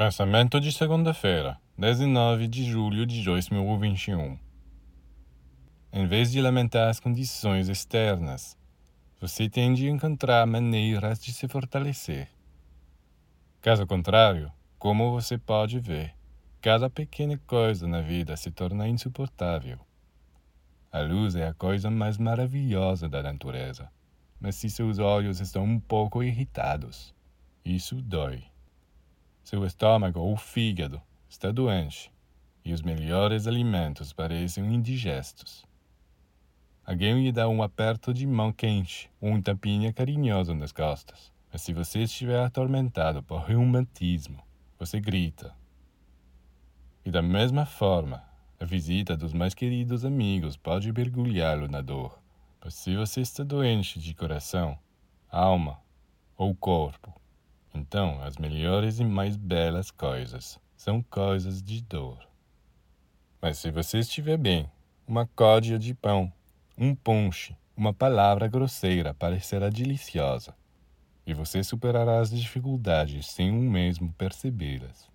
Pensamento de segunda-feira, 19 de julho de 2021. Em vez de lamentar as condições externas, você tem de encontrar maneiras de se fortalecer. Caso contrário, como você pode ver, cada pequena coisa na vida se torna insuportável. A luz é a coisa mais maravilhosa da natureza, mas se seus olhos estão um pouco irritados, isso dói. Seu estômago ou fígado está doente e os melhores alimentos parecem indigestos. Alguém lhe dá um aperto de mão quente ou um tapinha carinhoso nas costas. Mas se você estiver atormentado por reumatismo, você grita. E da mesma forma, a visita dos mais queridos amigos pode mergulhá-lo na dor. Mas se você está doente de coração, alma ou corpo, então, as melhores e mais belas coisas são coisas de dor. Mas se você estiver bem, uma códia de pão, um punche, uma palavra grosseira parecerá deliciosa, e você superará as dificuldades sem um mesmo percebê-las.